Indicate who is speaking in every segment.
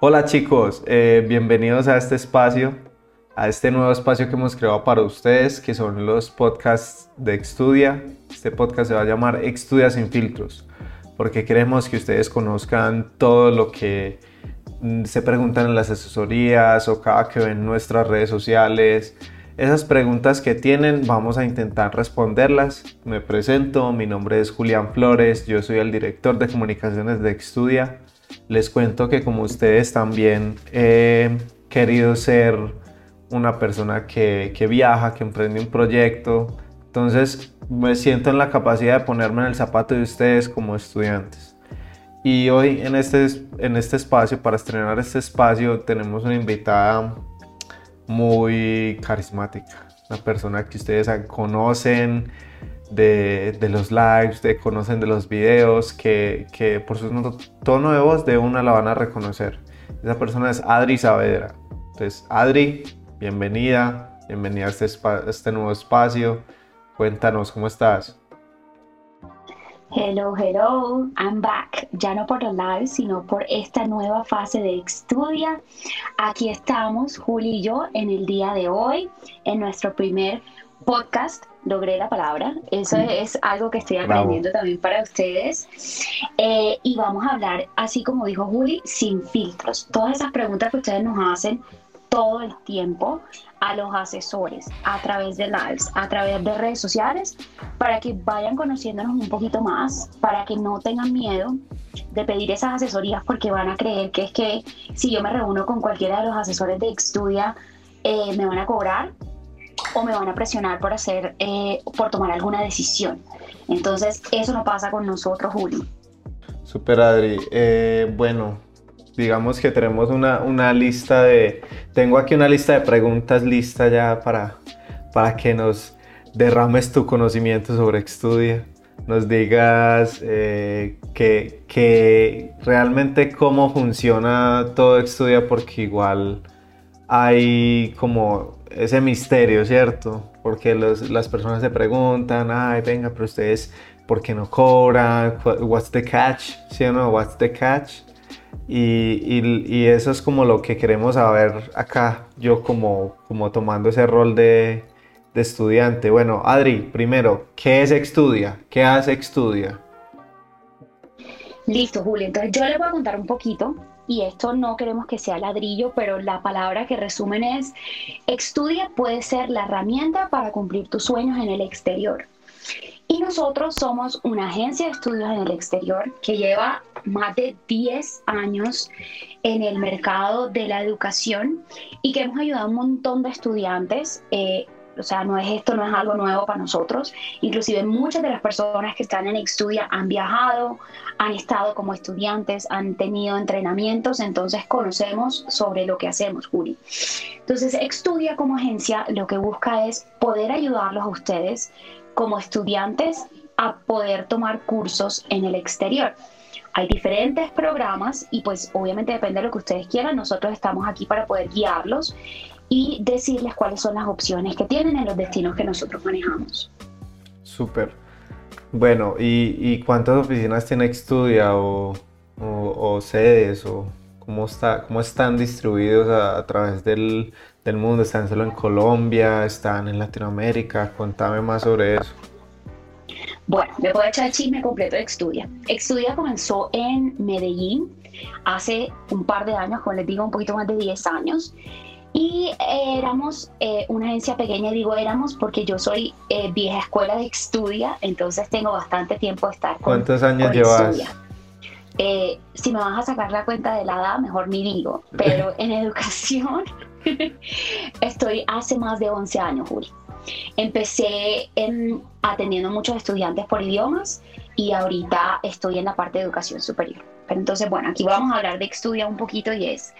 Speaker 1: Hola chicos, eh, bienvenidos a este espacio, a este nuevo espacio que hemos creado para ustedes, que son los podcasts de Extudia. Este podcast se va a llamar Extudia sin filtros, porque queremos que ustedes conozcan todo lo que mm, se preguntan en las asesorías o cada que ven nuestras redes sociales. Esas preguntas que tienen vamos a intentar responderlas. Me presento, mi nombre es Julián Flores, yo soy el director de comunicaciones de Extudia les cuento que como ustedes también he querido ser una persona que, viaja, que emprende un proyecto. Entonces me siento en la capacidad de ponerme en el zapato de ustedes como estudiantes. Y hoy en este, en este espacio, para estrenar este espacio, tenemos una invitada muy carismática. Una persona que ustedes conocen, de, los lives, de conocen de los videos, que, que, por su tono de voz de una la van a reconocer. Esa persona es Adri Saavedra. Entonces, Adri, bienvenida, bienvenida a este, este nuevo espacio. Cuéntanos, ¿cómo estás?
Speaker 2: Hello, hello, I'm back. Ya no por los lives, sino por esta nueva fase de Estudia. Aquí estamos, Juli y yo, en el día de hoy, en nuestro primer podcast, logré la palabra, eso es algo que estoy aprendiendo también para ustedes. Eh, y vamos a hablar, así como dijo Juli, sin filtros. Todas esas preguntas que ustedes nos hacen todo el tiempo a los asesores a través de lives, a través de redes sociales, para que vayan conociéndonos un poquito más, para que no tengan miedo de pedir esas asesorías porque van a creer que es que si yo me reúno con cualquiera de los asesores de Extudia, eh, me van a cobrar o me van a presionar por hacer, eh, por tomar alguna decisión. Entonces, eso no pasa con nosotros, Juli.
Speaker 1: Super Adri. Eh, bueno, digamos que tenemos una, una, lista de, tengo aquí una lista de preguntas lista ya para, para que nos derrames tu conocimiento sobre Extudia, nos digas eh, que, que, realmente cómo funciona todo Extudia, porque igual hay como ese misterio, ¿cierto? Porque las personas se preguntan, ay, venga, pero ustedes, ¿por qué no cobran? What's the catch? ¿Sí o no? What's the catch? Y, eso es como lo que queremos saber acá, yo como, como tomando ese rol de, de estudiante. Bueno, Adri, primero, ¿qué es Extudia? ¿Qué hace Extudia?
Speaker 2: Listo, Julio. Entonces yo les voy a contar un poquito y esto no queremos que sea ladrillo, pero la palabra que resumen es, estudia puede ser la herramienta para cumplir tus sueños en el exterior. Y nosotros somos una agencia de estudios en el exterior que lleva más de 10 años en el mercado de la educación y que hemos ayudado a un montón de estudiantes eh, o sea, no es esto, no es algo nuevo para nosotros. Inclusive muchas de las personas que están en Extudia han viajado, han estado como estudiantes, han tenido entrenamientos, entonces conocemos sobre lo que hacemos, Juli. Entonces, Extudia como agencia lo que busca es poder ayudarlos a ustedes como estudiantes a poder tomar cursos en el exterior. Hay diferentes programas y pues obviamente depende de lo que ustedes quieran. Nosotros estamos aquí para poder guiarlos y decirles cuáles son las opciones que tienen en los destinos que nosotros manejamos.
Speaker 1: Súper. Bueno, ¿y, cuántas oficinas tiene Extudia o, o, sedes o cómo, está, cómo están distribuidos a, través del, del, mundo? ¿Están solo en Colombia? ¿Están en Latinoamérica? Contame más sobre eso.
Speaker 2: Bueno, le puedo echar el chisme completo de Extudia. Extudia comenzó en Medellín hace un par de años, como les digo, un poquito más de 10 años. Y éramos eh, una agencia pequeña, digo éramos porque yo soy eh, vieja escuela de estudia, entonces tengo bastante tiempo de estar con
Speaker 1: ¿Cuántos años llevas?
Speaker 2: Eh, si me vas a sacar la cuenta de la edad, mejor ni digo, pero en educación estoy hace más de 11 años, Juli. Empecé en, atendiendo muchos estudiantes por idiomas y ahorita estoy en la parte de educación superior. Pero entonces, bueno, aquí vamos a hablar de Extudia un poquito y es,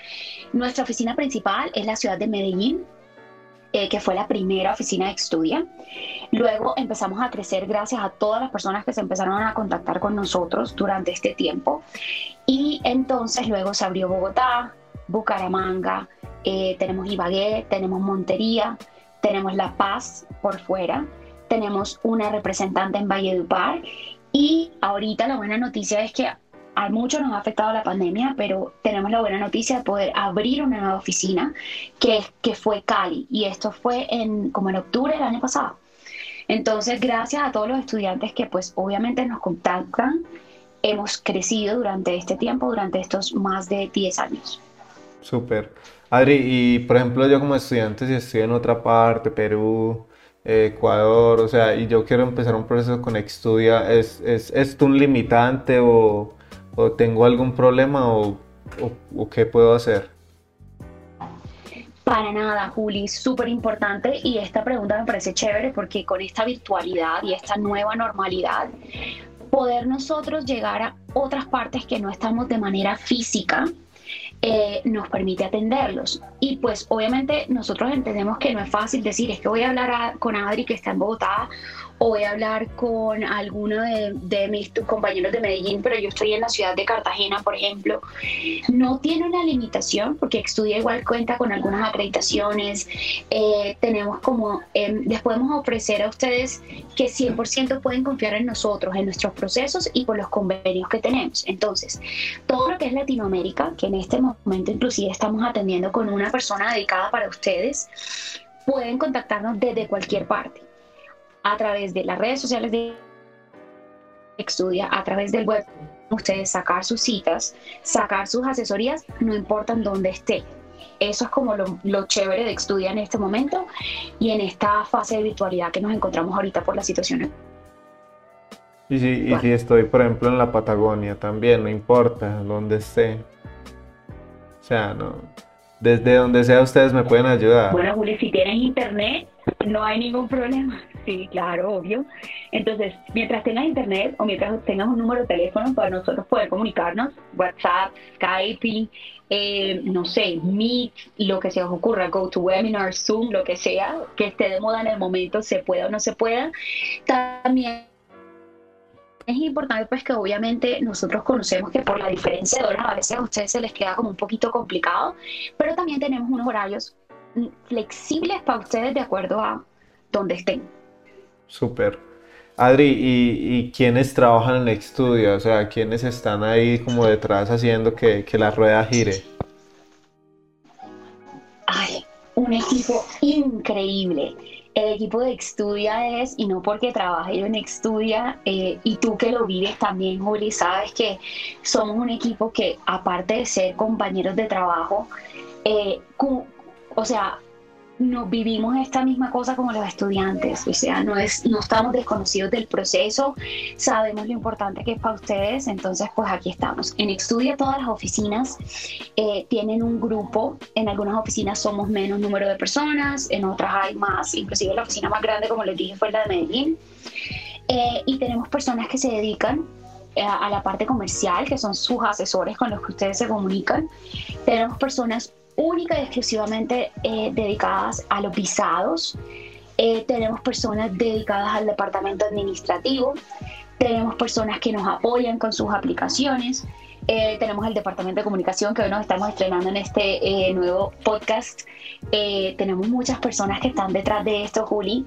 Speaker 2: nuestra oficina principal es la ciudad de Medellín, eh, que fue la primera oficina de Extudia. Luego empezamos a crecer gracias a todas las personas que se empezaron a contactar con nosotros durante este tiempo. Y entonces luego se abrió Bogotá, Bucaramanga, eh, tenemos Ibagué, tenemos Montería, tenemos La Paz por fuera, tenemos una representante en Valledupar y ahorita la buena noticia es que a muchos nos ha afectado la pandemia, pero tenemos la buena noticia de poder abrir una nueva oficina que, que fue Cali y esto fue en, como en octubre del año pasado. Entonces, gracias a todos los estudiantes que pues obviamente nos contactan, hemos crecido durante este tiempo, durante estos más de 10 años.
Speaker 1: Súper. Adri, y por ejemplo yo como estudiante, si estoy en otra parte, Perú, Ecuador, o sea, y yo quiero empezar un proceso con Extudia, ¿es, es esto un limitante o, o, tengo algún problema o, o, qué puedo hacer?
Speaker 2: Para nada, Juli, súper importante y esta pregunta me parece chévere porque con esta virtualidad y esta nueva normalidad, poder nosotros llegar a otras partes que no estamos de manera física, eh, nos permite atenderlos. Y pues obviamente nosotros entendemos que no es fácil decir, es que voy a hablar con Adri que está en Bogotá o voy a hablar con alguno de, mis compañeros de Medellín, pero yo estoy en la ciudad de Cartagena, por ejemplo, no tiene una limitación porque estudia igual cuenta con algunas acreditaciones. Eh, tenemos como, eh, les podemos ofrecer a ustedes que 100% pueden confiar en nosotros, en nuestros procesos y por los convenios que tenemos. Entonces, todo lo que es Latinoamérica, que en este momento inclusive estamos atendiendo con una persona dedicada para ustedes, pueden contactarnos desde cualquier parte a través de las redes sociales de Estudia, a través del web, ustedes sacar sus citas, sacar sus asesorías, no importa en dónde esté. Eso es como lo, chévere de Estudia en este momento y en esta fase de virtualidad que nos encontramos ahorita por la situación.
Speaker 1: Y si, y si estoy, por ejemplo, en la Patagonia también, no importa dónde esté. O sea, no. Desde donde sea ustedes me pueden ayudar.
Speaker 2: Bueno, Juli, si tienes internet, no hay ningún problema. Sí, claro, obvio. Entonces, mientras tengas internet o mientras tengas un número de teléfono para nosotros poder comunicarnos, WhatsApp, Skype, eh, no sé, Meet, lo que se os ocurra, GoToWebinar, Zoom, lo que sea, que esté de moda en el momento, se pueda o no se pueda. También es importante pues que obviamente nosotros conocemos que por la diferencia de horas a veces a ustedes se les queda como un poquito complicado, pero también tenemos unos horarios flexibles para ustedes de acuerdo a donde estén.
Speaker 1: Súper. Adri, ¿y, ¿y, quiénes trabajan en el estudio? O sea, ¿quiénes están ahí como detrás haciendo que, que la rueda gire?
Speaker 2: Ay, un equipo increíble. El equipo de Extudia es, y no porque trabaje yo en Extudia, eh, y tú que lo vives también, Juli, sabes que somos un equipo que, aparte de ser compañeros de trabajo, eh, o sea, no vivimos esta misma cosa como los estudiantes, o sea, no, es, no estamos desconocidos del proceso, sabemos lo importante que es para ustedes, entonces pues aquí estamos. En Estudia todas las oficinas eh, tienen un grupo, en algunas oficinas somos menos número de personas, en otras hay más, inclusive la oficina más grande, como les dije, fue la de Medellín, eh, y tenemos personas que se dedican eh, a la parte comercial, que son sus asesores con los que ustedes se comunican. Tenemos personas única y exclusivamente eh, dedicadas a los visados. Eh, tenemos personas dedicadas al departamento administrativo. Tenemos personas que nos apoyan con sus aplicaciones. Eh, tenemos el departamento de comunicación que hoy nos estamos estrenando en este nuevo podcast. tenemos muchas personas que están detrás de esto, Juli.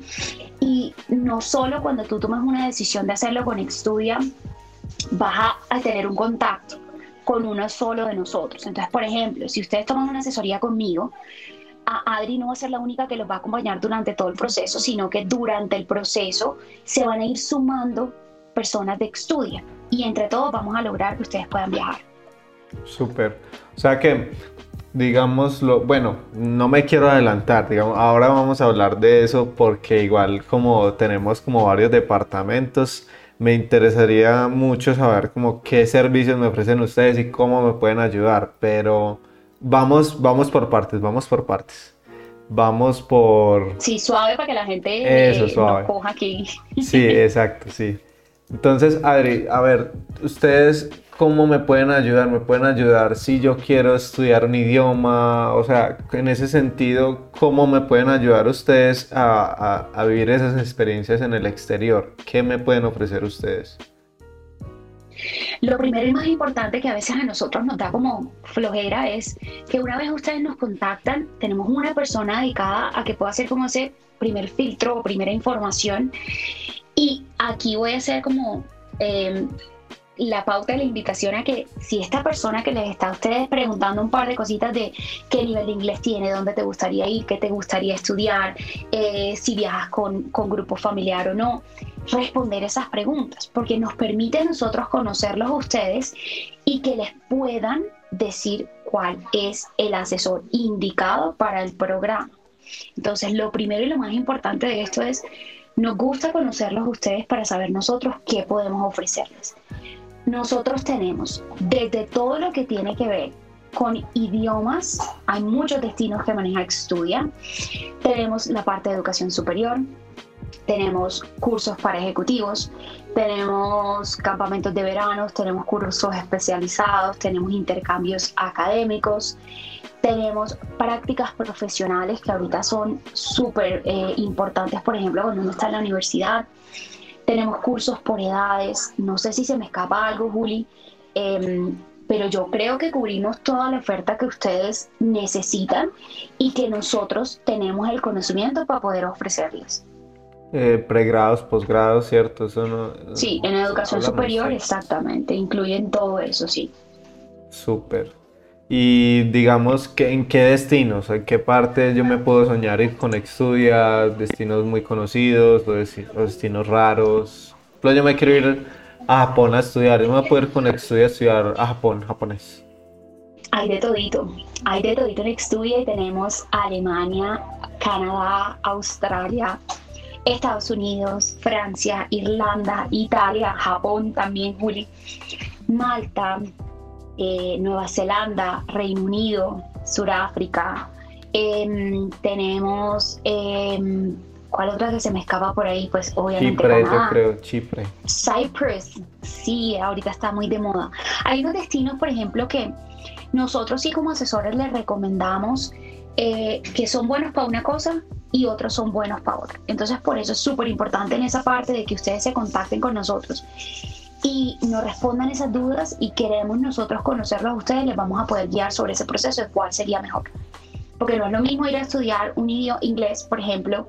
Speaker 2: Y no solo cuando tú tomas una decisión de hacerlo con Extudia, vas a tener un contacto con uno solo de nosotros. Entonces, por ejemplo, si ustedes toman una asesoría conmigo, a Adri no va a ser la única que los va a acompañar durante todo el proceso, sino que durante el proceso se van a ir sumando personas de estudio y entre todos vamos a lograr que ustedes puedan viajar.
Speaker 1: Súper. O sea que, digamos, lo, bueno, no me quiero adelantar, digamos, ahora vamos a hablar de eso porque igual como tenemos como varios departamentos, me interesaría mucho saber como qué servicios me ofrecen ustedes y cómo me pueden ayudar, pero vamos, vamos por partes, vamos por partes. Vamos por...
Speaker 2: Sí, suave para que la gente Eso, suave. coja aquí.
Speaker 1: Sí, exacto, sí. Entonces, Adri, a ver, ustedes cómo me pueden ayudar, me pueden ayudar si yo quiero estudiar un idioma, o sea, en ese sentido, cómo me pueden ayudar ustedes a, vivir esas experiencias en el exterior, qué me pueden ofrecer ustedes.
Speaker 2: Lo primero y más importante que a veces a nosotros nos da como flojera es que una vez ustedes nos contactan, tenemos una persona dedicada a que pueda hacer como ese primer filtro o primera información. Y aquí voy a hacer como eh, la pauta, la invitación a que si esta persona que les está a ustedes preguntando un par de cositas de qué nivel de inglés tiene, dónde te gustaría ir, qué te gustaría estudiar, eh, si viajas con, con grupo familiar o no, responder esas preguntas, porque nos permite a nosotros conocerlos a ustedes y que les puedan decir cuál es el asesor indicado para el programa. Entonces, lo primero y lo más importante de esto es, nos gusta conocerlos ustedes para saber nosotros qué podemos ofrecerles. Nosotros tenemos desde todo lo que tiene que ver con idiomas, hay muchos destinos que maneja Estudia, tenemos la parte de educación superior, tenemos cursos para ejecutivos, tenemos campamentos de verano, tenemos cursos especializados, tenemos intercambios académicos, tenemos prácticas profesionales que ahorita son súper eh, importantes, por ejemplo, cuando uno está en la universidad. Tenemos cursos por edades, no sé si se me escapa algo, Juli, em, pero yo creo que cubrimos toda la oferta que ustedes necesitan y que nosotros tenemos el conocimiento para poder ofrecerles.
Speaker 1: Eh, pregrados, posgrados, ¿cierto? Eso no,
Speaker 2: sí, en educación superior, exactamente, incluyen todo eso, sí.
Speaker 1: Súper. Y digamos, que ¿en qué destinos, en qué parte yo me puedo soñar ir con Extudia? Destinos muy conocidos, los destinos raros. Pero yo me quiero ir a Japón a estudiar, yo me voy a poder con Extudia a estudiar a Japón, japonés.
Speaker 2: Hay de todito, hay de todito en Extudia y tenemos Alemania, Canadá, Australia, Estados Unidos, Francia, Irlanda, Italia, Japón también, Juli, Malta, eh, Nueva Zelanda, Reino Unido, Sudáfrica. Em, tenemos, em, ¿cuál otra que se me escapa por ahí? Pues obviamente.
Speaker 1: Chipre, yo creo, Chipre.
Speaker 2: Cyprus, sí, ahorita está muy de moda. Hay unos destinos, por ejemplo, que nosotros sí como asesores les recomendamos eh, que son buenos para una cosa y otros son buenos para otra. Entonces, por eso es súper importante en esa parte de que ustedes se contacten con nosotros y nos respondan esas dudas y queremos nosotros conocerlos a ustedes, les vamos a poder guiar sobre ese proceso de cuál sería mejor. Porque no es lo mismo ir a estudiar un idioma inglés, por ejemplo,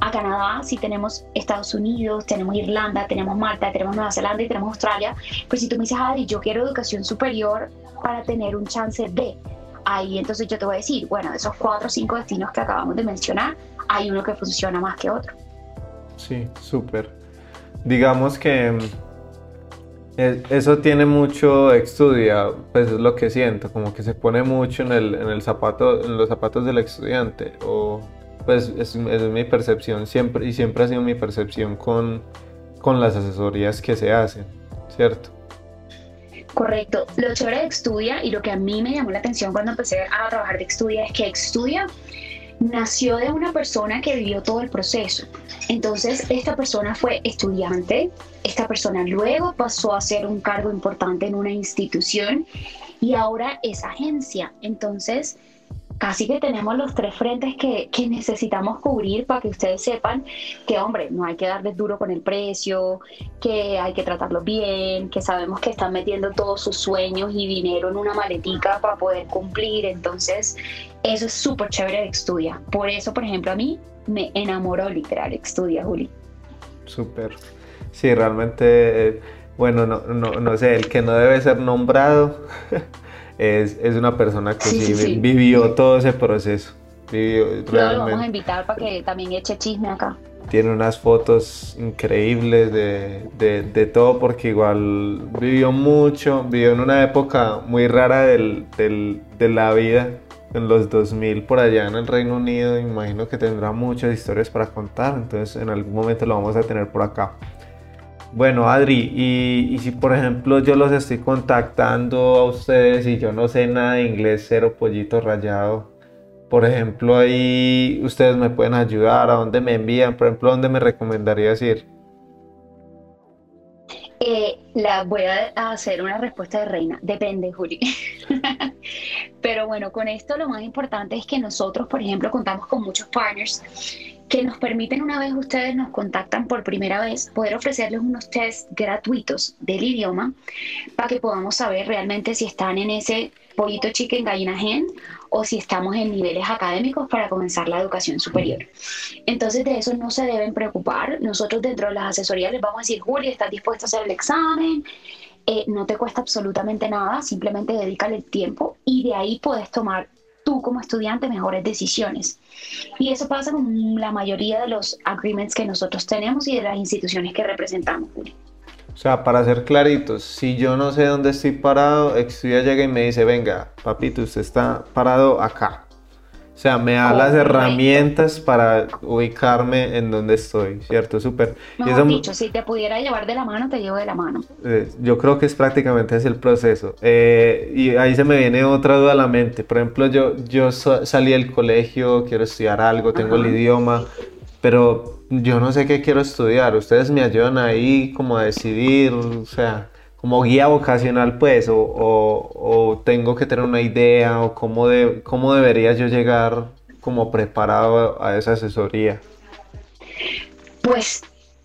Speaker 2: a Canadá, si tenemos Estados Unidos, tenemos Irlanda, tenemos Malta, tenemos Nueva Zelanda y tenemos Australia, pues si tú me dices, Adri, yo quiero educación superior para tener un chance de, ahí entonces yo te voy a decir, bueno, de esos cuatro o cinco destinos que acabamos de mencionar, hay uno que funciona más que otro.
Speaker 1: Sí, súper. Digamos que eso tiene mucho estudia, pues es lo que siento, como que se pone mucho en el, en el zapato, en los zapatos del estudiante, o pues es, es, mi percepción siempre y siempre ha sido mi percepción con, con las asesorías que se hacen, ¿cierto?
Speaker 2: Correcto. Lo chévere de Extudia y lo que a mí me llamó la atención cuando empecé a trabajar de Extudia es que Extudia nació de una persona que vivió todo el proceso. Entonces, esta persona fue estudiante, esta persona luego pasó a ser un cargo importante en una institución y ahora es agencia. Entonces, casi que tenemos los tres frentes que, necesitamos cubrir para que ustedes sepan que, hombre, no hay que darles duro con el precio, que hay que tratarlos bien, que sabemos que están metiendo todos sus sueños y dinero en una maletica para poder cumplir. Entonces, eso es súper chévere de Extudia. Por eso, por ejemplo, a mí me enamoró literal Extudia, Juli.
Speaker 1: Súper. Sí, realmente, bueno, no, no, no sé, el que no debe ser nombrado. es, es una persona que sí, vivió todo ese proceso. Vivió,
Speaker 2: realmente. Lo vamos a invitar para que también eche chisme acá.
Speaker 1: Tiene unas fotos increíbles de, de, de, todo porque igual vivió mucho, vivió en una época muy rara del, del, de la vida, en los 2000 por allá en el Reino Unido, imagino que tendrá muchas historias para contar, entonces en algún momento lo vamos a tener por acá. Bueno, Adri, y, si por ejemplo yo los estoy contactando a ustedes y yo no sé nada de inglés, cero pollito rayado, por ejemplo, ahí ustedes me pueden ayudar, a dónde me envían, por ejemplo, dónde me recomendarías ir.
Speaker 2: Eh, la voy a hacer una respuesta de reina. Depende, Juli. Pero bueno, con esto lo más importante es que nosotros, por ejemplo, contamos con muchos partners que nos permiten una vez ustedes nos contactan por primera vez poder ofrecerles unos tests gratuitos del idioma para que podamos saber realmente si están en ese pollito chicken gallina gen o si estamos en niveles académicos para comenzar la educación superior. Entonces de eso no se deben preocupar. Nosotros dentro de las asesorías les vamos a decir, Julia, ¿estás dispuesto a hacer el examen? Eh, no te cuesta absolutamente nada, simplemente dedícale el tiempo y de ahí puedes tomar tú como estudiante mejores decisiones. Y eso pasa con la mayoría de los agreements que nosotros tenemos y de las instituciones que representamos.
Speaker 1: O sea, para ser claritos, si yo no sé dónde estoy parado, Estudia llega y me dice, venga, papito, usted está parado acá. O sea, me da las herramientas para ubicarme en donde estoy, ¿cierto? Súper.
Speaker 2: Mejor dicho, si te pudiera llevar de la mano, te llevo de la mano.
Speaker 1: Eh, yo creo que es prácticamente ese el proceso. Eh, y ahí se me viene otra duda a la mente. Por ejemplo, yo, yo salí del colegio, quiero estudiar algo, tengo el idioma, pero yo no sé qué quiero estudiar. Ustedes me ayudan ahí como a decidir, o sea como guía vocacional, pues, o, o, tengo que tener una idea, o cómo, de, cómo debería yo llegar como preparado a esa asesoría?
Speaker 2: Pues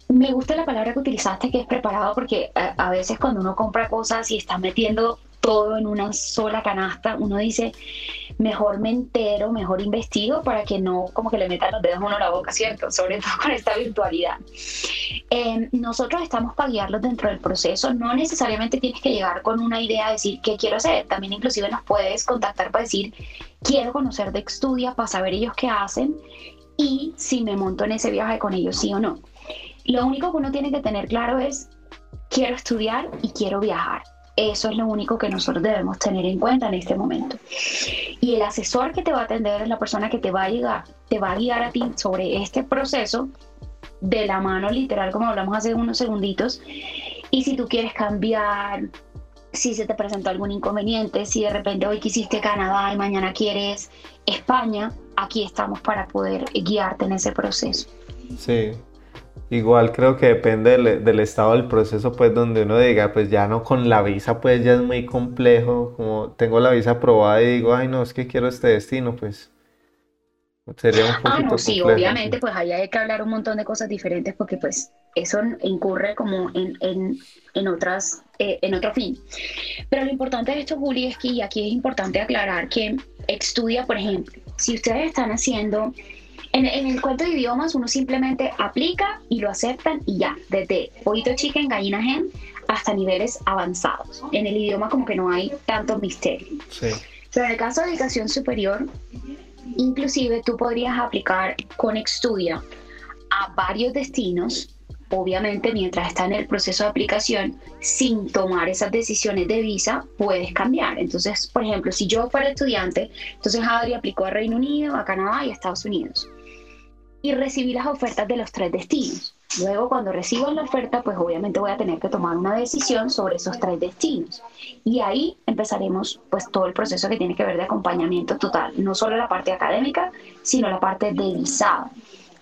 Speaker 2: me gusta la palabra que utilizaste, que es preparado, porque a, a veces cuando uno compra cosas y está metiendo todo en una sola canasta, uno dice, mejor me entero, mejor investigo para que no como que le metan los dedos uno la boca, ¿cierto? Sobre todo con esta virtualidad. Em, nosotros estamos para guiarlos dentro del proceso, no necesariamente tienes que llegar con una idea, decir qué quiero hacer, también inclusive nos puedes contactar para decir, quiero conocer de Estudia para saber ellos qué hacen y si me monto en ese viaje con ellos, sí o no. Lo único que uno tiene que tener claro es, quiero estudiar y quiero viajar eso es lo único que nosotros debemos tener en cuenta en este momento. Y el asesor que te va a atender es la persona que te va a llegar, te va a guiar a ti sobre este proceso de la mano literal, como hablamos hace unos segunditos. Y si tú quieres cambiar, si se te presentó algún inconveniente, si de repente hoy quisiste Canadá y mañana quieres España, aquí estamos para poder guiarte en ese proceso.
Speaker 1: Sí, Igual creo que depende del, estado del proceso, pues donde uno diga, pues ya no con la visa, pues ya es muy complejo, como tengo la visa aprobada y digo, ay no, es que quiero este destino, pues sería un poquito Ah, no,
Speaker 2: sí, obviamente, pues ahí hay que hablar un montón de cosas diferentes porque pues eso incurre como en, en, en otras, eh, en otro fin. Pero lo importante de esto, Juli, es que aquí es importante aclarar que estudia, por ejemplo, si ustedes están haciendo en, el cuento de idiomas uno simplemente aplica y lo aceptan y ya, desde poquito chicken, gallina gen, hasta niveles avanzados. En el idioma como que no hay tanto misterio. Pero en el caso de educación superior, inclusive tú podrías aplicar con Extudia a varios destinos, obviamente mientras está en el proceso de aplicación, sin tomar esas decisiones de visa, puedes cambiar. Entonces, por ejemplo, si yo fuera estudiante, entonces Adri aplicó a Reino Unido, a Canadá y a Estados Unidos y recibí las ofertas de los tres destinos. Luego, cuando recibo la oferta, pues obviamente voy a tener que tomar una decisión sobre esos tres destinos. Y ahí empezaremos pues todo el proceso que tiene que ver de acompañamiento total, no solo la parte académica, sino la parte de visado.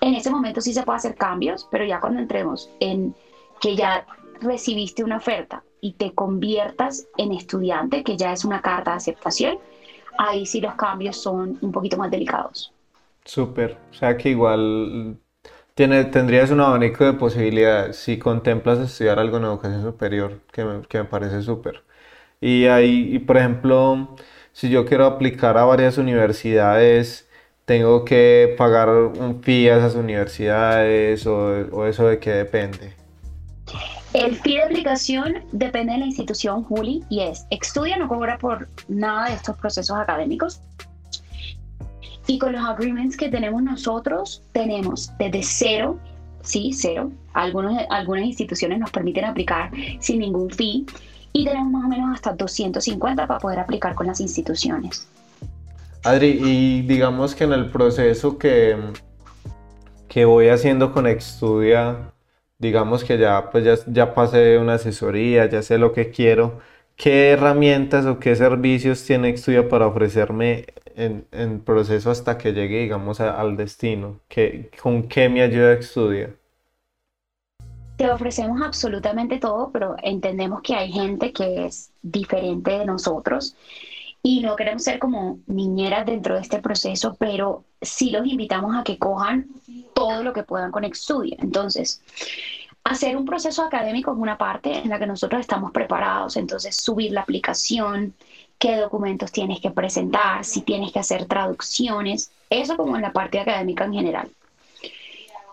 Speaker 2: En ese momento sí se puede hacer cambios, pero ya cuando entremos en que ya recibiste una oferta y te conviertas en estudiante, que ya es una carta de aceptación, ahí sí los cambios son un poquito más delicados.
Speaker 1: Súper, o sea que igual tiene, tendrías un abanico de posibilidades si contemplas estudiar algo en educación superior, que me, que me parece súper. Y ahí, y por ejemplo, si yo quiero aplicar a varias universidades, tengo que pagar un fee a esas universidades o, o eso de qué depende.
Speaker 2: El fee de aplicación depende de la institución, Juli, y es, estudia no cobra por nada de estos procesos académicos, y con los agreements que tenemos nosotros, tenemos desde cero, sí, cero. Algunos, algunas instituciones nos permiten aplicar sin ningún fee y tenemos más o menos hasta 250 para poder aplicar con las instituciones.
Speaker 1: Adri, y digamos que en el proceso que, que voy haciendo con Extudia, digamos que ya, pues ya, ya pasé una asesoría, ya sé lo que quiero. ¿Qué herramientas o qué servicios tiene Extudia para ofrecerme en, en proceso hasta que llegue, digamos, al destino? ¿Qué, ¿Con qué me ayuda Extudia?
Speaker 2: Te ofrecemos absolutamente todo, pero entendemos que hay gente que es diferente de nosotros y no queremos ser como niñeras dentro de este proceso, pero sí los invitamos a que cojan todo lo que puedan con Extudia. Entonces, hacer un proceso académico es una parte en la que nosotros estamos preparados, entonces subir la aplicación, qué documentos tienes que presentar, si tienes que hacer traducciones, eso como en la parte académica en general.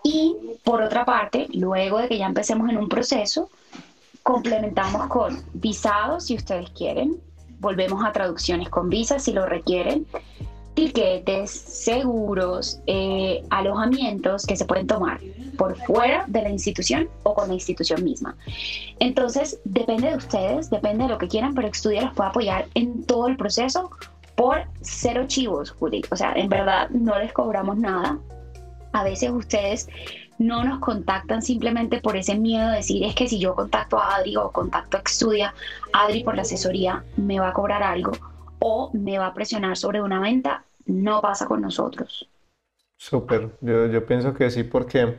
Speaker 2: Y por otra parte, luego de que ya empecemos en un proceso, complementamos con visados si ustedes quieren, volvemos a traducciones con visas si lo requieren, tiquetes, seguros, eh, alojamientos que se pueden tomar por fuera de la institución o con la institución misma. Entonces, depende de ustedes, depende de lo que quieran, pero Estudia los puede apoyar en todo el proceso por cero chivos, Juli. O sea, en verdad no les cobramos nada. A veces ustedes no nos contactan simplemente por ese miedo de decir es que si yo contacto a Adri o contacto a Estudia, Adri por la asesoría me va a cobrar algo o me va a presionar sobre una venta, no pasa con nosotros.
Speaker 1: Súper, yo, yo, pienso que sí porque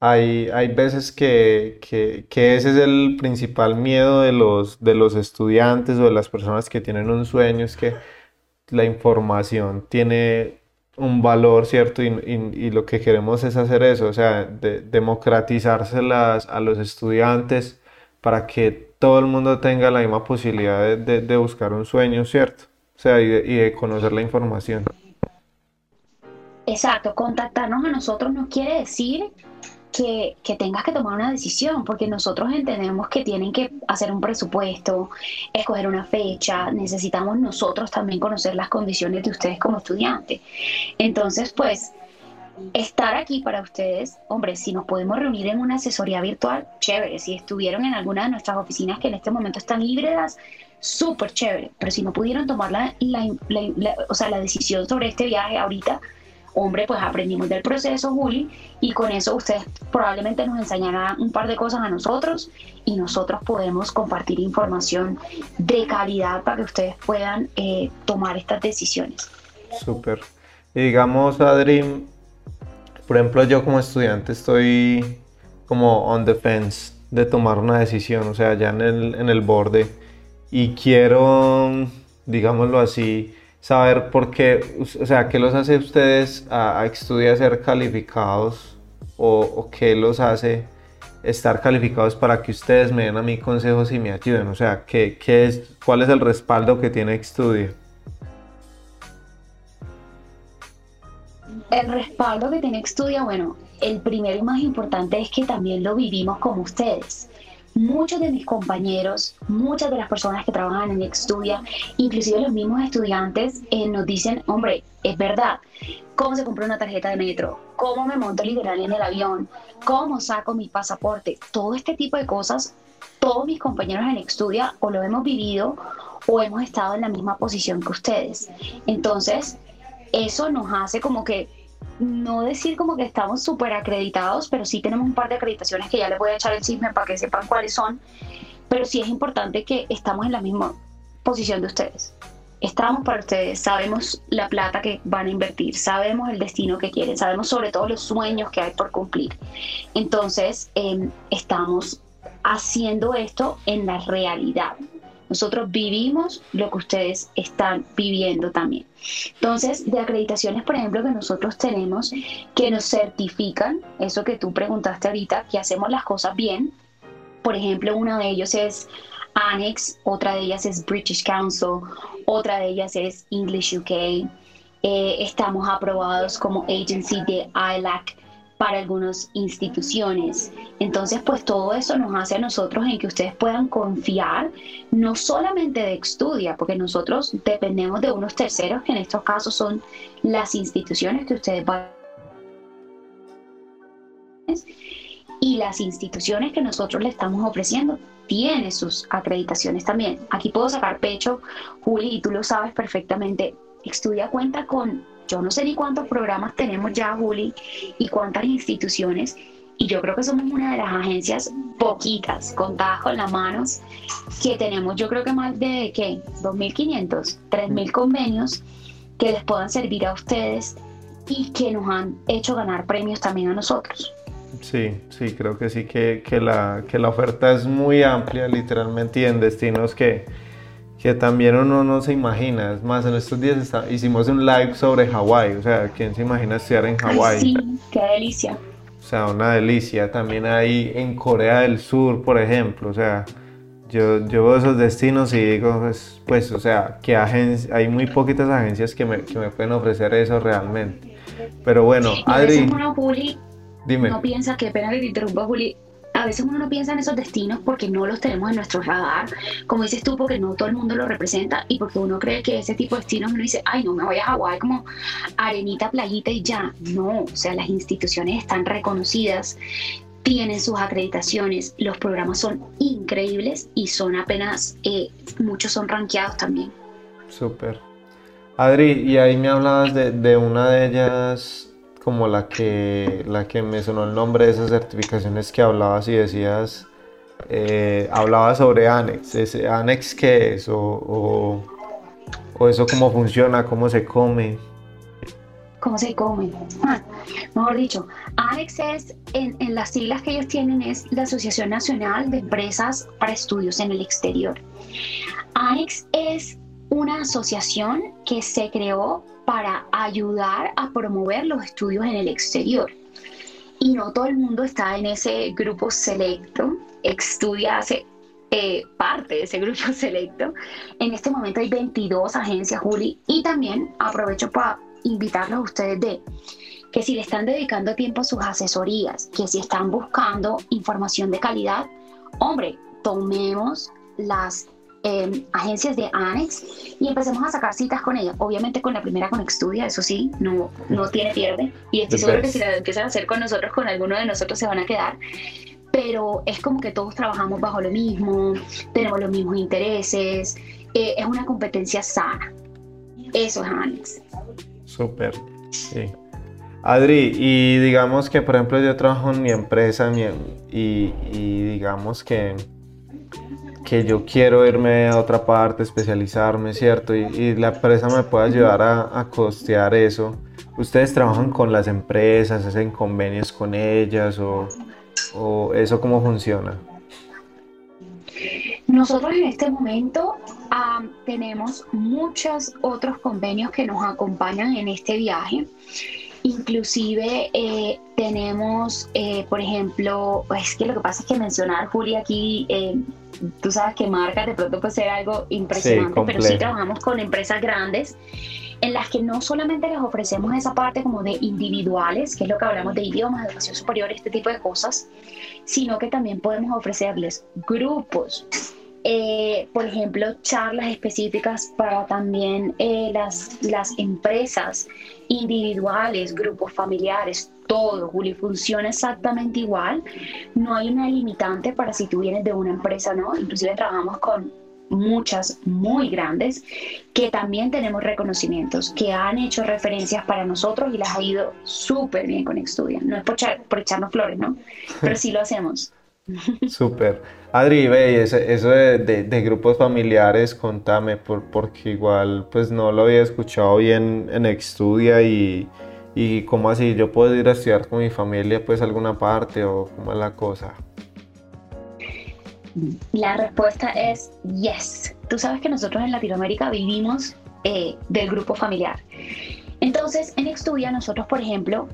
Speaker 1: hay, hay veces que, que, ese es el principal miedo de los, de los estudiantes o de las personas que tienen un sueño, es que la información tiene un valor, ¿cierto? Y, y, lo que queremos es hacer eso, o sea, de, democratizárselas a los estudiantes para que todo el mundo tenga la misma posibilidad de, de, buscar un sueño, ¿cierto? O sea, y de, conocer la información.
Speaker 2: Exacto, contactarnos a nosotros nos quiere decir que, que, tengas que tomar una decisión, porque nosotros entendemos que tienen que hacer un presupuesto, escoger una fecha, necesitamos nosotros también conocer las condiciones de ustedes como estudiantes. Entonces, pues, estar aquí para ustedes, hombre, si nos podemos reunir en una asesoría virtual, chévere, si estuvieron en alguna de nuestras oficinas que en este momento están híbridas, súper chévere, pero si no pudieron tomar la, o sea, la decisión sobre este viaje ahorita, hombre, pues aprendimos del proceso, Juli, y con eso ustedes probablemente nos enseñarán un par de cosas a nosotros y nosotros podemos compartir información de calidad para que ustedes puedan eh, tomar estas decisiones.
Speaker 1: Súper. Y digamos, Adri, por ejemplo, yo como estudiante estoy como on the fence de tomar una decisión, o sea, ya en el, en el borde, y quiero, digámoslo así, saber por qué, o sea, qué los hace ustedes a, estudiar ser calificados o, qué los hace estar calificados para que ustedes me den a mí consejos y me ayuden, o sea, ¿qué, qué es, cuál es el respaldo que tiene Estudio.
Speaker 2: El respaldo que tiene Estudia, bueno, el primero y más importante es que también lo vivimos como ustedes muchos de mis compañeros, muchas de las personas que trabajan en Estudia, inclusive los mismos estudiantes, eh, nos dicen, hombre, es verdad, cómo se compra una tarjeta de metro, cómo me monto literal en el avión, cómo saco mi pasaporte, todo este tipo de cosas, todos mis compañeros en Estudia o lo hemos vivido o hemos estado en la misma posición que ustedes. Entonces, eso nos hace como que no decir como que estamos súper acreditados, pero sí tenemos un par de acreditaciones que ya les voy a echar el chisme para que sepan cuáles son. Pero sí es importante que estamos en la misma posición de ustedes. Estamos para ustedes, sabemos la plata que van a invertir, sabemos el destino que quieren, sabemos sobre todo los sueños que hay por cumplir. Entonces, em, estamos haciendo esto en la realidad. Nosotros vivimos lo que ustedes están viviendo también. Entonces, de acreditaciones, por ejemplo, que nosotros tenemos que nos certifican, eso que tú preguntaste ahorita, que hacemos las cosas bien. Por ejemplo, uno de ellos es Annex, otra de ellas es British Council, otra de ellas es English UK. Eh, estamos aprobados como agency de ILAC para algunas instituciones. Entonces, pues todo eso nos hace a nosotros en que ustedes puedan confiar, no solamente de Estudia, porque nosotros dependemos de unos terceros, que en estos casos son las instituciones que ustedes van y las instituciones que nosotros le estamos ofreciendo tienen sus acreditaciones también. Aquí puedo sacar pecho, Juli, y tú lo sabes perfectamente. Estudia cuenta con yo no sé ni cuántos programas tenemos ya, Juli, y cuántas instituciones. Y yo creo que somos una de las agencias poquitas, contadas con las manos, que tenemos yo creo que más de, ¿qué? 2.500, 3.000 convenios que les puedan servir a ustedes y que nos han hecho ganar premios también a nosotros.
Speaker 1: Sí, sí, creo que sí, que, que, la, que la oferta es muy amplia literalmente y en destinos que, que también uno no se imagina. Es más, en estos días hicimos un live sobre Hawái. O sea, ¿quién se imagina estudiar en Hawái?
Speaker 2: Sí, qué delicia.
Speaker 1: O sea, una delicia. También hay en Corea del Sur, por ejemplo. O sea, yo, yo veo esos destinos y digo, pues, pues o sea, que hay muy poquitas agencias que me, que me, pueden ofrecer eso realmente. Pero bueno, Adri.
Speaker 2: Dime. No piensa que pena que te interrumpa, Juli a veces uno no piensa en esos destinos porque no los tenemos en nuestro radar, como dices tú, porque no todo el mundo lo representa y porque uno cree que ese tipo de destinos uno dice, ay, no me voy a Hawái como arenita, playita y ya. No, o sea, las instituciones están reconocidas, tienen sus acreditaciones, los programas son increíbles y son apenas, eh, muchos son rankeados también.
Speaker 1: Súper. Adri, y ahí me hablabas de, de una de ellas como la que, la que me sonó el nombre de esas certificaciones que hablabas y decías, eh, hablabas sobre Annex. ¿Ese ¿Annex qué es? O, o, eso cómo funciona? ¿Cómo se come?
Speaker 2: ¿Cómo se come? Ah, mejor dicho, ANEX es, en, en, las siglas que ellos tienen, es la Asociación Nacional de Empresas para Estudios en el Exterior. ANEX es una asociación que se creó para ayudar a promover los estudios en el exterior. Y no todo el mundo está en ese grupo selecto. Estudia hace eh, parte de ese grupo selecto. En este momento hay 22 agencias, Juli, y también aprovecho para invitarlos a ustedes de que si le están dedicando tiempo a sus asesorías, que si están buscando información de calidad, hombre, tomemos las Em, agencias de Annex y empecemos a sacar citas con ella. Obviamente con la primera con Extudia, eso sí, no, no tiene pierde. Y estoy seguro que si la empiezan a hacer con nosotros, con alguno de nosotros se van a quedar. Pero es como que todos trabajamos bajo lo mismo, tenemos los mismos intereses, eh, es una competencia sana. Eso es Annex.
Speaker 1: Súper, sí. Adri, y digamos que por ejemplo yo trabajo en mi empresa y, y digamos que que yo quiero irme a otra parte, especializarme, ¿cierto? Y, la empresa me puede ayudar a, costear eso. ¿Ustedes trabajan con las empresas, hacen convenios con ellas o, o eso cómo funciona?
Speaker 2: Nosotros en este momento tenemos muchos otros convenios que nos acompañan en este viaje. Inclusive eh, tenemos, eh, por ejemplo, es que lo que pasa es que mencionar, Julia, aquí, eh, tú sabes que marca de pronto puede ser algo impresionante, pero sí trabajamos con empresas grandes en las que no solamente les ofrecemos esa parte como de individuales, que es lo que hablamos de idiomas, educación superior, este tipo de cosas, sino que también podemos ofrecerles grupos eh, por ejemplo, charlas específicas para también eh, las, las empresas individuales, grupos familiares, todo, Juli, funciona exactamente igual. No hay una limitante para si tú vienes de una empresa, ¿no? Inclusive trabajamos con muchas muy grandes que también tenemos reconocimientos, que han hecho referencias para nosotros y las ha ido súper bien con Extudia. No es por, por echarnos flores, ¿no? Pero sí lo hacemos.
Speaker 1: Súper. Adri, ve, eso de, grupos familiares, contame, por, porque igual pues no lo había escuchado bien en Extudia y, y cómo así, yo puedo ir a estudiar con mi familia pues alguna parte o cómo es la cosa.
Speaker 2: La respuesta es yes. Tú sabes que nosotros en Latinoamérica vivimos eh, del grupo familiar. Entonces, en Extudia nosotros, por ejemplo,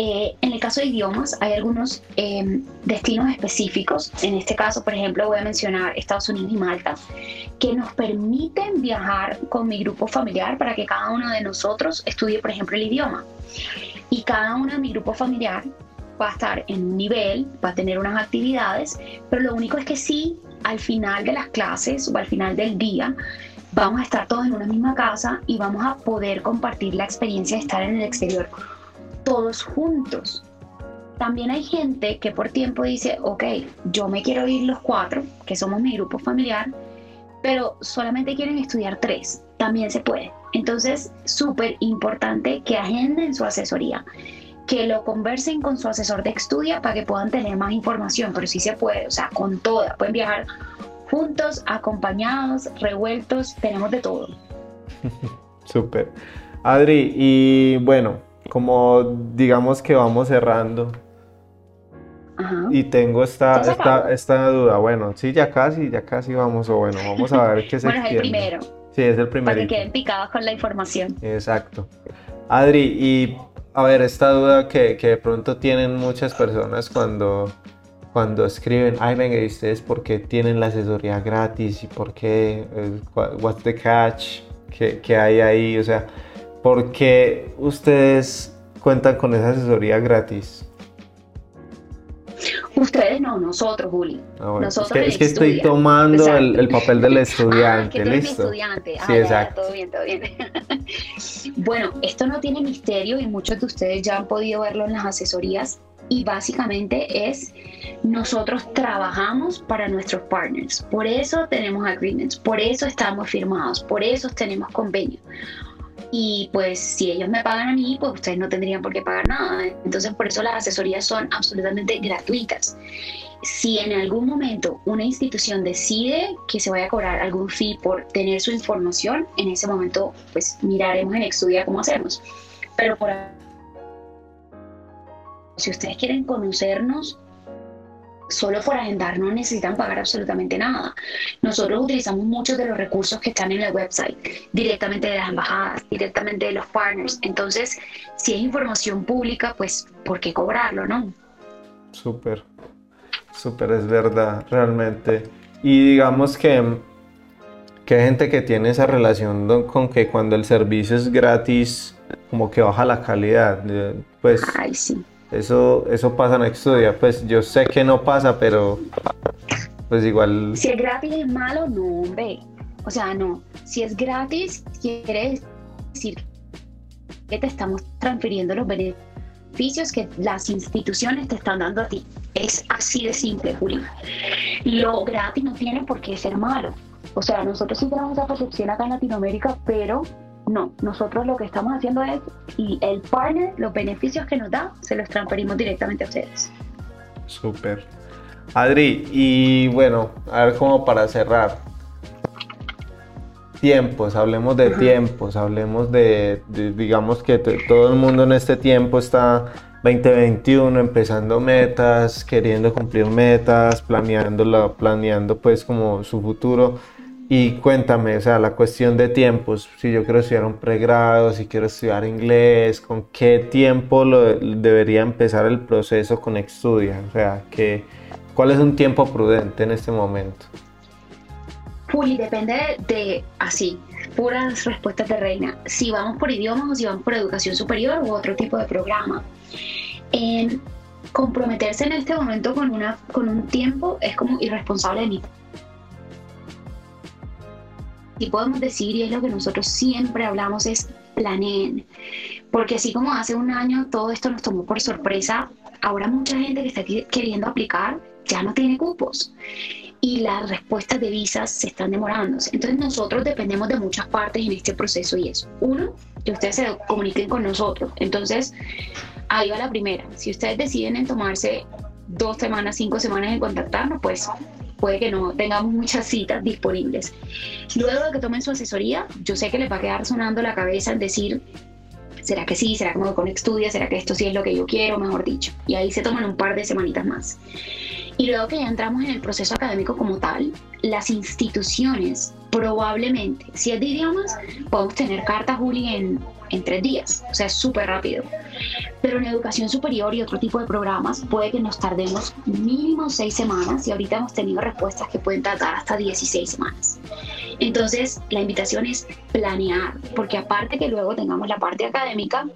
Speaker 2: eh, en el caso de idiomas, hay algunos em, destinos específicos. En este caso, por ejemplo, voy a mencionar Estados Unidos y Malta, que nos permiten viajar con mi grupo familiar para que cada uno de nosotros estudie, por ejemplo, el idioma. Y cada uno de mi grupo familiar va a estar en un nivel, va a tener unas actividades, pero lo único es que sí, al final de las clases o al final del día, vamos a estar todos en una misma casa y vamos a poder compartir la experiencia de estar en el exterior todos juntos. También hay gente que por tiempo dice, ok, yo me quiero ir los cuatro, que somos mi grupo familiar, pero solamente quieren estudiar tres. También se puede. Entonces, súper importante que agenden su asesoría, que lo conversen con su asesor de estudia para que puedan tener más información, pero sí se puede, o sea, con toda. Pueden viajar juntos, acompañados, revueltos, tenemos de todo.
Speaker 1: Súper. Adri, y bueno, como digamos que vamos cerrando. Y tengo esta, esta, esta, duda. Bueno, sí, ya casi, ya casi vamos. O bueno, vamos a ver qué se
Speaker 2: Bueno, es el primero.
Speaker 1: Sí, es el primero.
Speaker 2: Para que queden picados con la información.
Speaker 1: Exacto. Adri, y a ver, esta duda que, que de pronto tienen muchas personas cuando, cuando escriben, ay, venga, ¿y ustedes por qué tienen la asesoría gratis? ¿Y por qué? Eh, ¿What's the catch? ¿Qué, qué hay ahí? O sea, ¿Por qué ustedes cuentan con esa asesoría gratis?
Speaker 2: Ustedes no, nosotros, Juli.
Speaker 1: Ah, nosotros es que, estoy tomando el, papel del estudiante,
Speaker 2: ah, que
Speaker 1: listo.
Speaker 2: estudiante. sí, exacto. todo bien, todo bien. bueno, esto no tiene misterio y muchos de ustedes ya han podido verlo en las asesorías y básicamente es nosotros trabajamos para nuestros partners. Por eso tenemos agreements, por eso estamos firmados, por eso tenemos convenios. Y pues si ellos me pagan a mí, pues ustedes no tendrían por qué pagar nada. Entonces por eso las asesorías son absolutamente gratuitas. Si en algún momento una institución decide que se vaya a cobrar algún fee por tener su información, en ese momento pues miraremos en Extudia cómo hacemos. Pero por si ustedes quieren conocernos, solo por agendar no necesitan pagar absolutamente nada. Nosotros utilizamos muchos de los recursos que están en la website, directamente de las embajadas, directamente de los partners. Entonces, si es información pública, pues, ¿por qué cobrarlo, no?
Speaker 1: Súper, súper, es verdad, realmente. Y digamos que, que hay gente que tiene esa relación con que cuando el servicio es gratis, como que baja la calidad. Pues,
Speaker 2: Ay, sí
Speaker 1: eso, eso pasa en Extudia. Pues yo sé que no pasa, pero pues igual.
Speaker 2: Si es gratis es malo, no, hombre. O sea, no. Si es gratis, quiere decir que te estamos transfiriendo los beneficios que las instituciones te están dando a ti. Es así de simple, Julio. Lo gratis no tiene por qué ser malo. O sea, nosotros sí tenemos esa percepción acá en Latinoamérica, pero no, nosotros lo que estamos haciendo es, y el partner, los beneficios que nos da, se los transferimos directamente a ustedes.
Speaker 1: Súper. Adri, y bueno, a ver cómo para cerrar. Tiempos, hablemos de tiempos, hablemos de, digamos que todo el mundo en este tiempo está 2021 empezando metas, queriendo cumplir metas, planeando, planeando pues como su futuro y cuéntame, o sea, la cuestión de tiempos, si yo quiero estudiar un pregrado, si quiero estudiar inglés, ¿con qué tiempo debería empezar el proceso con Extudia? O sea, que, ¿cuál es un tiempo prudente en este momento?
Speaker 2: Juli, depende de, así, puras respuestas de reina. Si vamos por idiomas o si vamos por educación superior u otro tipo de programa. comprometerse en este momento con, una, con un tiempo es como irresponsable de mi y podemos decir, y es lo que nosotros siempre hablamos, es planeen. Porque así como hace un año todo esto nos tomó por sorpresa, ahora mucha gente que está queriendo aplicar ya no tiene cupos y las respuestas de visas se están demorando. Entonces nosotros dependemos de muchas partes en este proceso y es, uno, que ustedes se comuniquen con nosotros. Entonces, ahí va la primera. Si ustedes deciden en tomarse dos semanas, cinco semanas en contactarnos, pues puede que no tengamos muchas citas disponibles. Luego de que tomen su asesoría, yo sé que les va a quedar sonando la cabeza en decir, ¿será que sí? ¿Será que me voy con Estudia? ¿Será que esto sí es lo que yo quiero? Mejor dicho. Y ahí se toman un par de semanitas más. Y luego que ya entramos en el proceso académico como tal, las instituciones probablemente, si es de idiomas, podemos tener cartas, Juli, en en tres días, o sea, es súper rápido. Pero en educación superior y otro tipo de programas puede que nos tardemos mínimo seis semanas y ahorita hemos tenido respuestas que pueden tardar hasta 16 semanas. Entonces, la invitación es planear, porque aparte que luego tengamos la parte académica,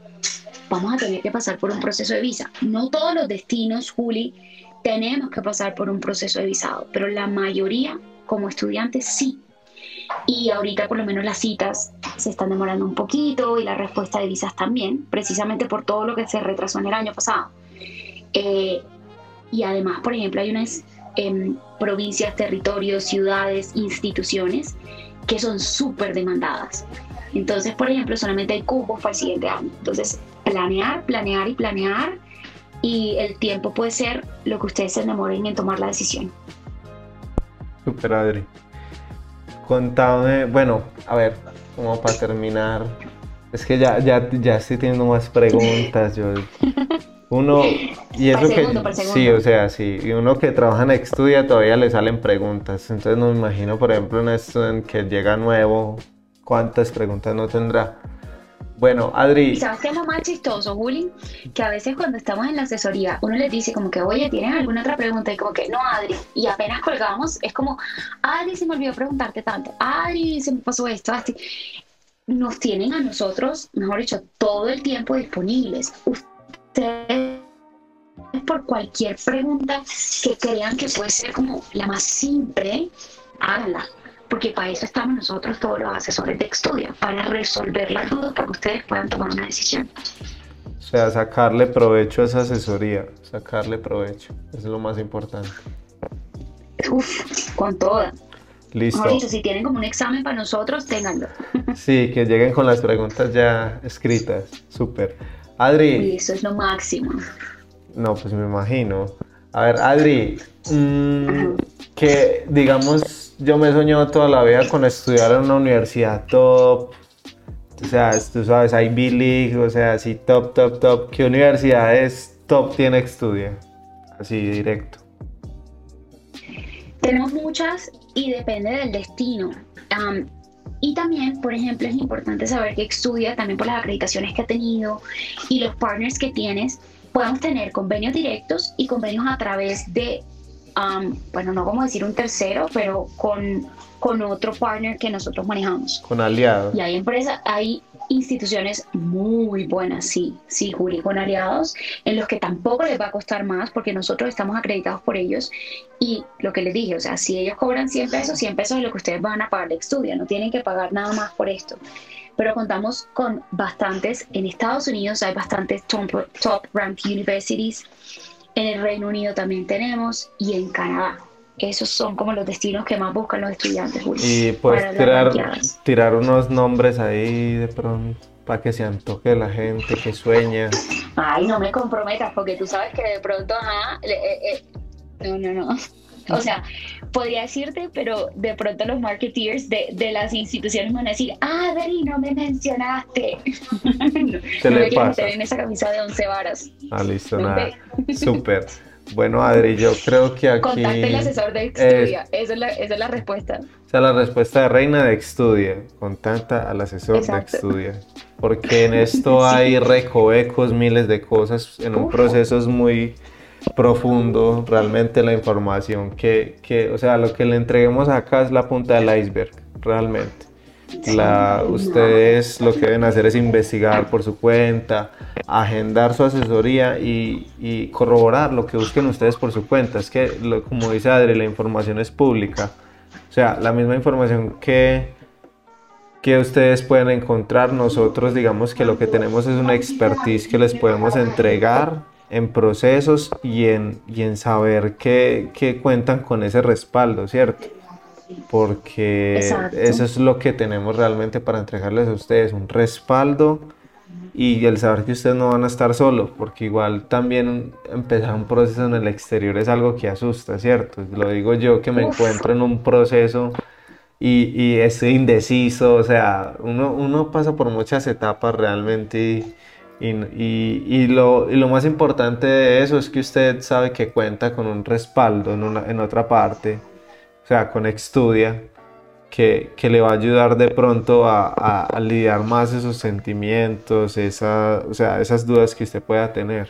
Speaker 2: vamos a tener que pasar por un proceso de visa. No todos los destinos, Juli, tenemos que pasar por un proceso de visado, pero la mayoría como estudiantes sí y ahorita por lo menos las citas se están demorando un poquito y la respuesta de visas también, precisamente por todo lo que se retrasó en el año pasado. Eh, y además, por ejemplo, hay unas em, provincias, territorios, ciudades, instituciones que son súper demandadas. Entonces, por ejemplo, solamente hay cupos para el siguiente año. Entonces, planear, planear y planear y el tiempo puede ser lo que ustedes se demoren en tomar la decisión.
Speaker 1: Super Adri. Contame, bueno, a ver, como para terminar. Es que ya, ya, ya estoy teniendo más preguntas. Yo, uno, y eso que, sí, o sea, sí, y uno que trabaja en Estudia todavía le salen preguntas. Entonces no me imagino, por ejemplo, en esto en que llega nuevo, cuántas preguntas no tendrá. Bueno, Adri.
Speaker 2: ¿Sabes qué es lo más chistoso, Juli? Que a veces cuando estamos en la asesoría, uno les dice como que, oye, ¿tienes alguna otra pregunta? Y como que, no, Adri. Y apenas colgamos, es como, Adri, se me olvidó preguntarte tanto. Adri, se me pasó esto. Así. Nos tienen a nosotros, mejor dicho, todo el tiempo disponibles. Ustedes por cualquier pregunta que crean que puede ser como la más simple, háganla. Porque para eso estamos nosotros, todos los asesores de estudio, para resolver las dudas para que ustedes puedan tomar una decisión.
Speaker 1: O sea, sacarle provecho a esa asesoría, sacarle provecho, eso es lo más importante.
Speaker 2: Uf, con toda.
Speaker 1: Listo.
Speaker 2: si tienen como un examen para nosotros, ténganlo.
Speaker 1: Sí, que lleguen con las preguntas ya escritas. Súper. Adri.
Speaker 2: eso es lo máximo.
Speaker 1: No, pues me imagino. A ver, Adri, mm, que digamos, yo me he soñado toda la vida con estudiar en una universidad top. O sea, tú sabes, Ivy League, o sea, así top, top, top. ¿Qué universidades top tiene Estudia? Así directo.
Speaker 2: Tenemos muchas y depende del destino. y también, por ejemplo, es importante saber que estudia también por las acreditaciones que ha tenido y los partners que tienes. Podemos tener convenios directos y convenios a través de, bueno, no como decir un tercero, pero con, con otro partner que nosotros manejamos.
Speaker 1: Con aliados.
Speaker 2: Y hay empresas, hay instituciones muy buenas, sí, sí, Juli, con aliados, en los que tampoco les va a costar más porque nosotros estamos acreditados por ellos y lo que les dije, o sea, si ellos cobran 100 pesos, 100 pesos es lo que ustedes van a pagar de estudio, no tienen que pagar nada más por esto. Pero contamos con bastantes, en Estados Unidos hay bastantes top, top universities, en el Reino Unido también tenemos y en Canadá esos son como los destinos que más buscan los estudiantes.
Speaker 1: y puedes tirar, tirar unos nombres ahí de pronto para que se antoje la gente que sueña.
Speaker 2: Ay, no me comprometas porque tú sabes que de pronto, ajá, eh, eh, no, no, no. O sea, podría decirte, pero de pronto los marketeers de, de las instituciones van a decir, ah, Dari, no me mencionaste. no,
Speaker 1: ¿Qué le pasa?
Speaker 2: en esa camisa de 11 varas.
Speaker 1: Ah, listo, nada. Súper. Bueno, Adri, yo creo que aquí...
Speaker 2: Contacte el asesor de Extudia, esa, es la, esa es la respuesta.
Speaker 1: O sea, la respuesta de Reina de Extudia, contacta al asesor de Extudia. Porque en esto hay recovecos, miles de cosas, en un proceso es muy profundo, realmente la información que, que, o sea, lo que le entreguemos acá es la punta del iceberg, realmente. La, ustedes lo que deben hacer es investigar por su cuenta, agendar su asesoría y, corroborar lo que busquen ustedes por su cuenta. Es que, como dice Adri, la información es pública. O sea, la misma información que, que ustedes pueden encontrar, nosotros digamos que lo que tenemos es una expertise que les podemos entregar en procesos y en, y en saber que, que cuentan con ese respaldo, ¿cierto? porque eso es lo que tenemos realmente para entregarles a ustedes, un respaldo y el saber que ustedes no van a estar solos, porque igual también empezar un proceso en el exterior es algo que asusta, ¿cierto? Lo digo yo que me encuentro en un proceso y, y estoy indeciso, o sea, uno, uno pasa por muchas etapas realmente y, y, y, lo, y, lo, más importante de eso es que usted sabe que cuenta con un respaldo en, una, en otra parte o sea, con Extudia, que, que, le va a ayudar de pronto a, a, lidiar más esos sentimientos, esa, o sea, esas dudas que usted pueda tener.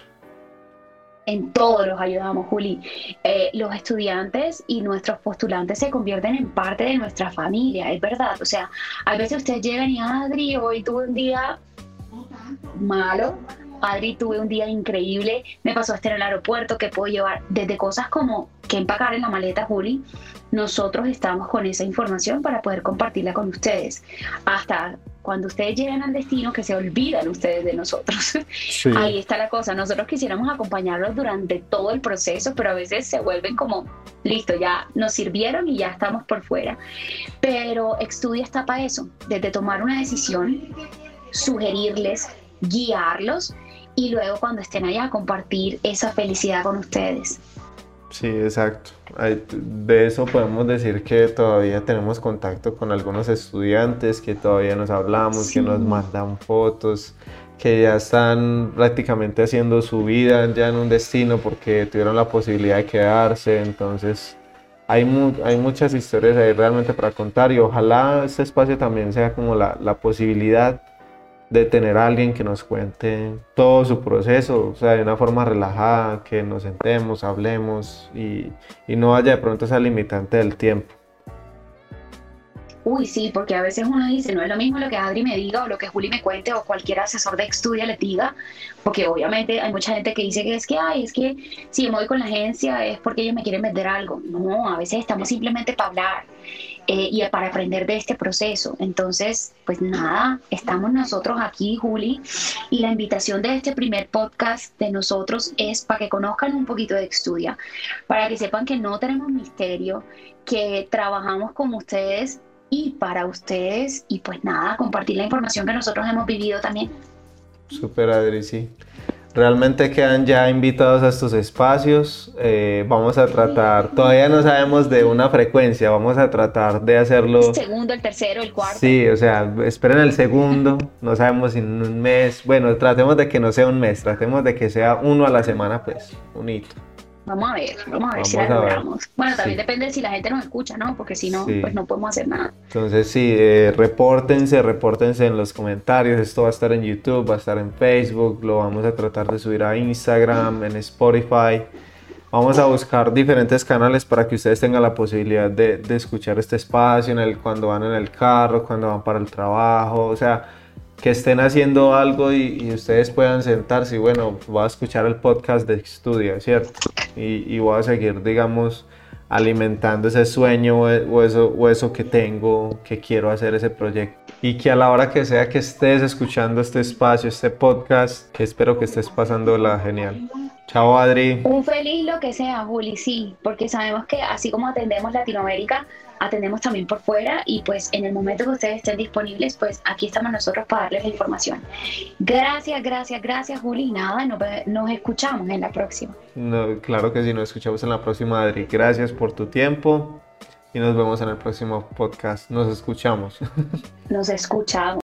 Speaker 2: En todo los ayudamos, Juli. Eh, los estudiantes y nuestros postulantes se convierten en parte de nuestra familia, es verdad. O sea, a veces ustedes llegan y, Adri, hoy tuve un día malo, Adri, tuve un día increíble, me pasó a estar en el aeropuerto, que puedo llevar desde cosas como que empacar en la maleta, Juli, nosotros estamos con esa información para poder compartirla con ustedes. Hasta cuando ustedes lleguen al destino, que se olvidan ustedes de nosotros. Ahí está la cosa. Nosotros quisiéramos acompañarlos durante todo el proceso, pero a veces se vuelven como, listo, ya nos sirvieron y ya estamos por fuera. Pero Estudia está para eso, desde tomar una decisión, sugerirles, guiarlos y luego cuando estén allá compartir esa felicidad con ustedes.
Speaker 1: Sí, exacto. De eso podemos decir que todavía tenemos contacto con algunos estudiantes, que todavía nos hablamos, que nos mandan fotos, que ya están prácticamente haciendo su vida ya en un destino porque tuvieron la posibilidad de quedarse. Entonces, hay, hay muchas historias ahí realmente para contar y ojalá este espacio también sea como la, la posibilidad de tener a alguien que nos cuente todo su proceso, o sea, de una forma relajada, que nos sentemos, hablemos y, y no haya de pronto esa limitante del tiempo.
Speaker 2: Uy, sí, porque a veces uno dice, no es lo mismo lo que Adri me diga o lo que Juli me cuente o cualquier asesor de estudia le diga, porque obviamente hay mucha gente que dice que es que, ay, es que si me voy con la agencia es porque ellos me quieren vender algo. No, a veces estamos simplemente para hablar eh, y para aprender de este proceso. Entonces, pues nada, estamos nosotros aquí, Juli, y la invitación de este primer podcast de nosotros es para que conozcan un poquito de Estudia, para que sepan que no tenemos misterio, que trabajamos con ustedes y para ustedes y pues nada, compartir la información que nosotros hemos vivido también.
Speaker 1: Super Adri, sí. Realmente quedan ya invitados a estos espacios. Eh, vamos a tratar, todavía no sabemos de una frecuencia, vamos a tratar de hacerlo.
Speaker 2: El segundo, el tercero, el cuarto.
Speaker 1: Sí, o sea, esperen el segundo, no sabemos si en un mes. Bueno, tratemos de que no sea un mes, tratemos de que sea uno a la semana, pues, un hito.
Speaker 2: Vamos a ver, vamos a ver si la logramos. Bueno, también depende de si la gente nos escucha, ¿no? Porque si no, pues no podemos hacer nada.
Speaker 1: Entonces, sí, eh, repórtense, repórtense en los comentarios. Esto va a estar en YouTube, va a estar en Facebook, lo vamos a tratar de subir a Instagram, en Spotify. Vamos a buscar diferentes canales para que ustedes tengan la posibilidad de, de escuchar este espacio en el, cuando van en el carro, cuando van para el trabajo, o sea que estén haciendo algo y, ustedes puedan sentarse y bueno, voy a escuchar el podcast de Estudia, ¿cierto? Y, y voy a seguir, digamos, alimentando ese sueño o eso, o eso que tengo, que quiero hacer ese proyecto. Y que a la hora que sea que estés escuchando este espacio, este podcast, que espero que estés pasando la genial. Chao Adri.
Speaker 2: Un feliz lo que sea, Juli, sí, porque sabemos que así como atendemos Latinoamérica, atendemos también por fuera y pues en el momento que ustedes estén disponibles, pues aquí estamos nosotros para darles la información. Gracias, gracias, gracias Juli. Nada, nos, escuchamos en la próxima.
Speaker 1: No, claro que sí, nos escuchamos en la próxima, Adri. Gracias por tu tiempo y nos vemos en el próximo podcast. Nos escuchamos.
Speaker 2: Nos escuchamos.